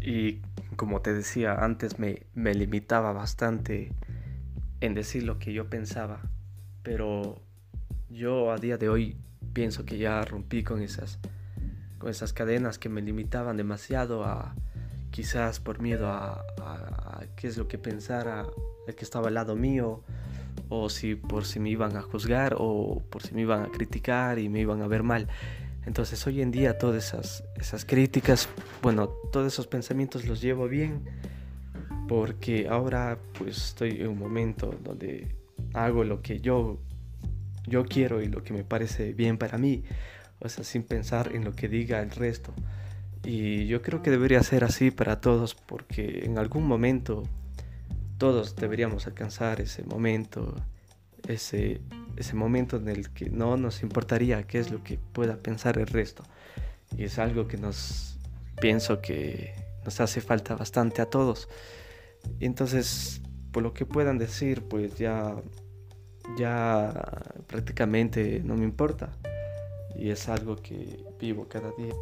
Y como te decía antes, me, me limitaba bastante en decir lo que yo pensaba. Pero yo a día de hoy pienso que ya rompí con esas, con esas cadenas que me limitaban demasiado a quizás por miedo a, a, qué es lo que pensara el que estaba al lado mío o si por si me iban a juzgar o por si me iban a criticar y me iban a ver mal. Entonces hoy en día todas esas, críticas, bueno, todos esos pensamientos los llevo bien porque ahora pues estoy en un momento donde hago lo que yo, yo quiero y lo que me parece bien para mí, o sea, sin pensar en lo que diga el resto. Y yo creo que debería ser así para todos porque en algún momento todos deberíamos alcanzar ese momento, ese, ese momento en el que no nos importaría qué es lo que pueda pensar el resto. Y es algo que nos pienso que nos hace falta bastante a todos. Y entonces, por lo que puedan decir, pues ya ya prácticamente no me importa. Y es algo que vivo cada día.